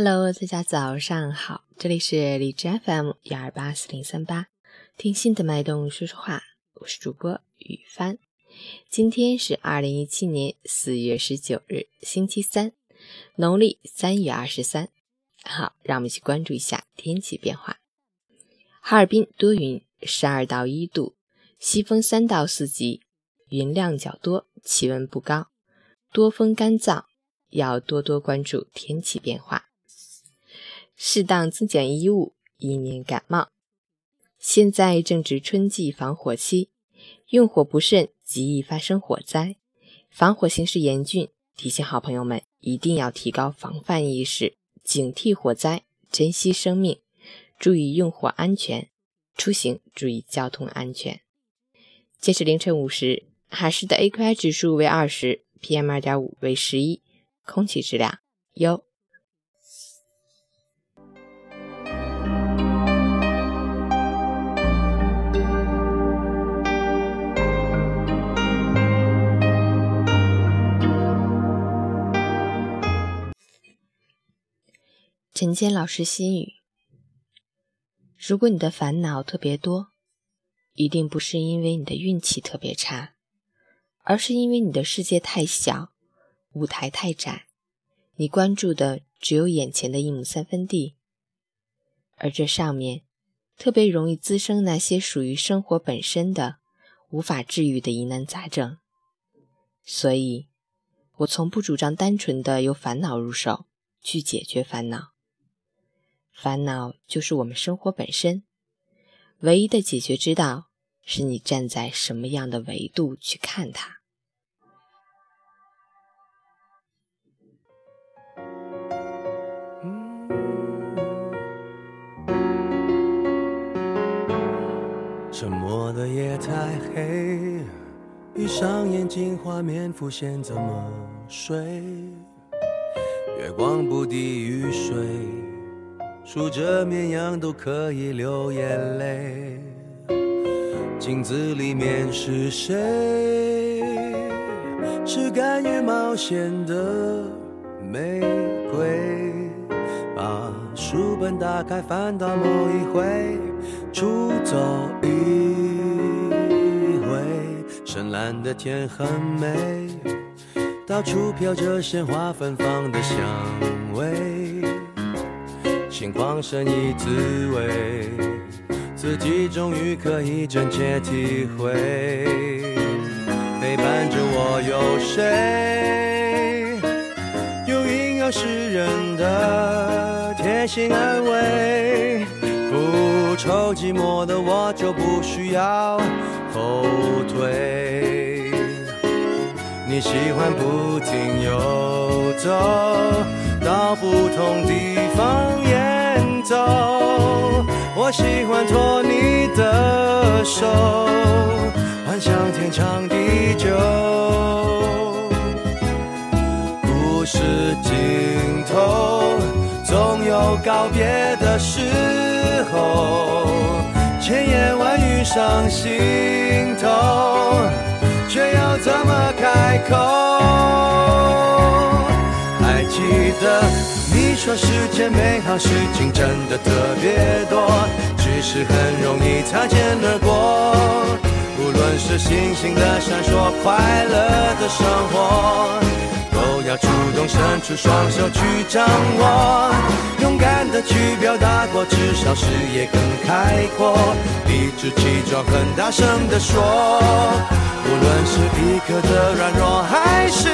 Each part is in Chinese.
Hello，大家早上好，这里是荔枝 FM 幺二八四零三八，听心的脉动说说话，我是主播雨帆。今天是二零一七年四月十九日，星期三，农历三月二十三。好，让我们一起关注一下天气变化。哈尔滨多云，十二到一度，西风三到四级，云量较多，气温不高，多风干燥，要多多关注天气变化，适当增减衣物，以免感冒。现在正值春季防火期，用火不慎。极易发生火灾，防火形势严峻，提醒好朋友们一定要提高防范意识，警惕火灾，珍惜生命，注意用火安全，出行注意交通安全。截止凌晨五时，海市的 AQI 指数为二十，PM 二点五为十一，空气质量优。陈坚老师心语：如果你的烦恼特别多，一定不是因为你的运气特别差，而是因为你的世界太小，舞台太窄，你关注的只有眼前的一亩三分地，而这上面特别容易滋生那些属于生活本身的无法治愈的疑难杂症。所以，我从不主张单纯的由烦恼入手去解决烦恼。烦恼就是我们生活本身，唯一的解决之道是你站在什么样的维度去看它。沉默的夜太黑，闭上眼睛，画面浮现，怎么睡？月光不敌雨水。数着绵羊都可以流眼泪，镜子里面是谁？是甘于冒险的玫瑰。把书本打开，翻到某一回，出走一回。深蓝的天很美，到处飘着鲜花芬芳的香味。心旷神怡滋味，自己终于可以真切体会。陪伴着我有谁？有阴阳诗人的贴心安慰。不愁寂寞的我就不需要后退。你喜欢不停游走。到不同地方演走，我喜欢托你的手，幻想天长地久。故事尽头总有告别的时候，千言万语上心头，却要怎么开口？记得你说世间美好事情真的特别多，只是很容易擦肩而过。无论是星星的闪烁，快乐的生活，都要主动伸出双手去掌握，勇敢的去表达过，至少视野更开阔，理直气壮，很大声的说。无论是一刻的软弱，还是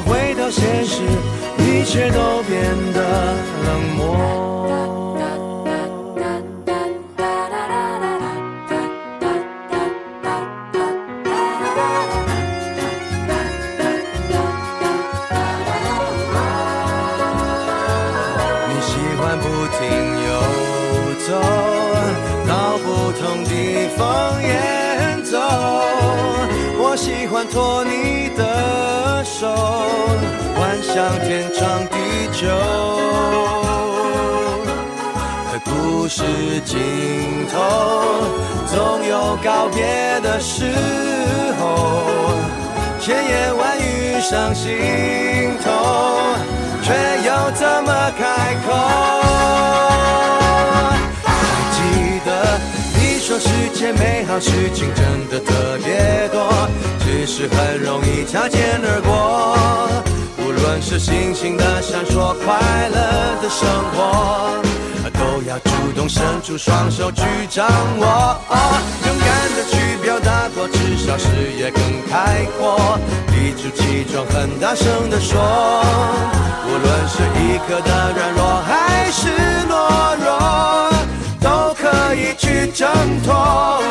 回到现实一切都变得冷漠你喜欢不停游走到不同地方演奏我喜欢做你的手，幻想天长地久。可故事尽头，总有告别的时候。千言万语伤心世界美好事情真的特别多，只是很容易擦肩而过。无论是星星的闪烁，快乐的生活。都要主动伸出双手去掌握，勇敢的去表达过，至少视野更开阔。理直气壮，很大声的说，无论是一刻的软弱还是懦弱，可以去挣脱。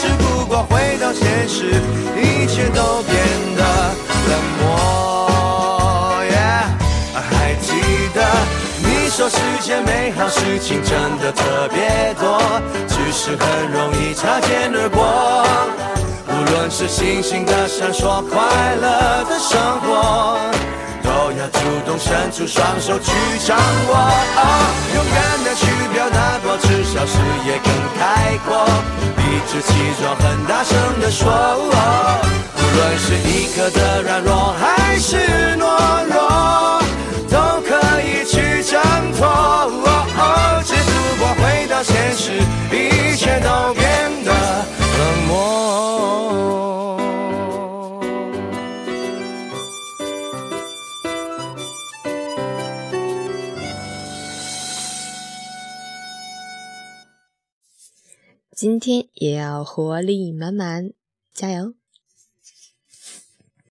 只不过回到现实，一切都变得冷漠。还记得你。说世界美好事情真的特别多，只是很容易擦肩而过。无论是星星的闪烁，快乐的生活，都要主动伸出双手去掌握。理直气壮，很大声地说，无论是一刻的软弱还是懦今天也要活力满满，加油！